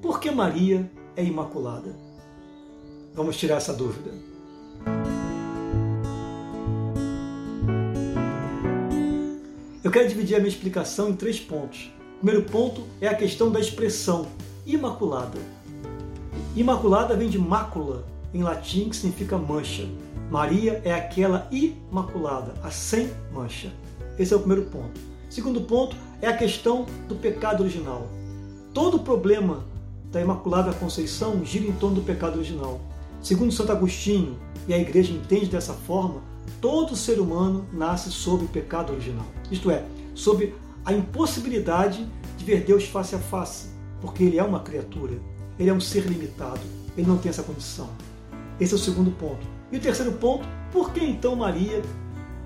por que Maria é imaculada? Vamos tirar essa dúvida. Eu quero dividir a minha explicação em três pontos. O primeiro ponto é a questão da expressão imaculada. Imaculada vem de mácula, em latim, que significa mancha. Maria é aquela imaculada, a sem mancha. Esse é o primeiro ponto. Segundo ponto é a questão do pecado original. Todo problema da Imaculada Conceição gira em torno do pecado original. Segundo Santo Agostinho, e a igreja entende dessa forma, todo ser humano nasce sob o pecado original. Isto é, sob a impossibilidade de ver Deus face a face, porque ele é uma criatura, ele é um ser limitado, ele não tem essa condição. Esse é o segundo ponto. E o terceiro ponto, por que então Maria,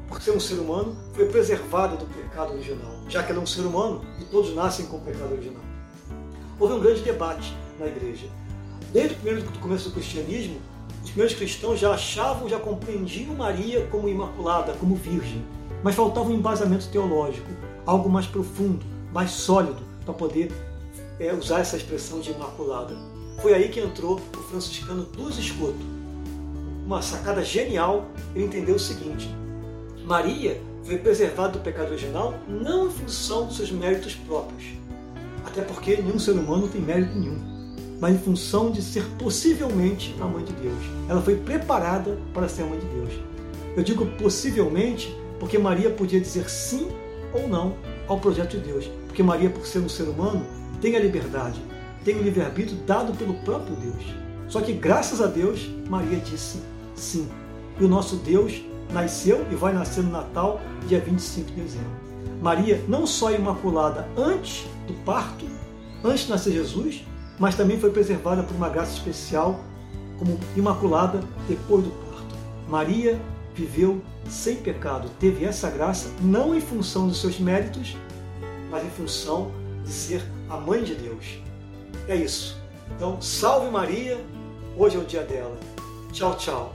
por ser um ser humano, foi preservada do pecado original? Já que ela é um ser humano e todos nascem com o pecado original. Houve um grande debate na igreja. Desde o primeiro do começo do cristianismo, os primeiros cristãos já achavam, já compreendiam Maria como imaculada, como virgem, mas faltava um embasamento teológico, algo mais profundo, mais sólido, para poder é, usar essa expressão de imaculada. Foi aí que entrou o franciscano dos Escoto. Uma sacada genial, ele entendeu o seguinte: Maria foi preservada do pecado original não em função dos seus méritos próprios, até porque nenhum ser humano tem mérito nenhum mas em função de ser possivelmente a mãe de Deus. Ela foi preparada para ser a mãe de Deus. Eu digo possivelmente porque Maria podia dizer sim ou não ao projeto de Deus. Porque Maria, por ser um ser humano, tem a liberdade, tem o livre-arbítrio dado pelo próprio Deus. Só que graças a Deus, Maria disse sim. E o nosso Deus nasceu e vai nascer no Natal, dia 25 de dezembro. Maria não só é imaculada antes do parto, antes de nascer Jesus, mas também foi preservada por uma graça especial como imaculada depois do parto. Maria viveu sem pecado, teve essa graça não em função dos seus méritos, mas em função de ser a mãe de Deus. É isso. Então, salve Maria, hoje é o dia dela. Tchau, tchau.